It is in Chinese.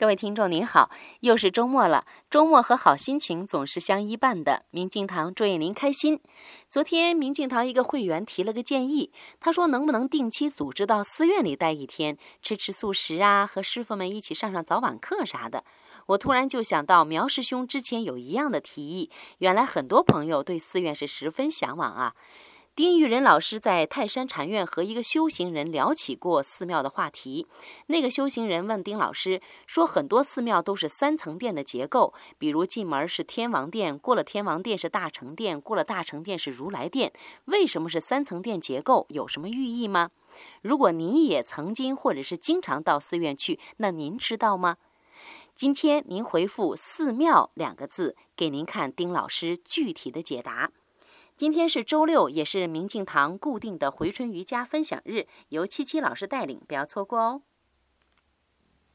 各位听众您好，又是周末了。周末和好心情总是相依伴的。明镜堂祝愿您开心。昨天明镜堂一个会员提了个建议，他说能不能定期组织到寺院里待一天，吃吃素食啊，和师傅们一起上上早晚课啥的。我突然就想到苗师兄之前有一样的提议，原来很多朋友对寺院是十分向往啊。丁玉仁老师在泰山禅院和一个修行人聊起过寺庙的话题。那个修行人问丁老师说：“很多寺庙都是三层殿的结构，比如进门是天王殿，过了天王殿是大成殿，过了大成殿是如来殿。为什么是三层殿结构？有什么寓意吗？如果您也曾经或者是经常到寺院去，那您知道吗？今天您回复‘寺庙’两个字，给您看丁老师具体的解答。”今天是周六，也是明镜堂固定的回春瑜伽分享日，由七七老师带领，不要错过哦。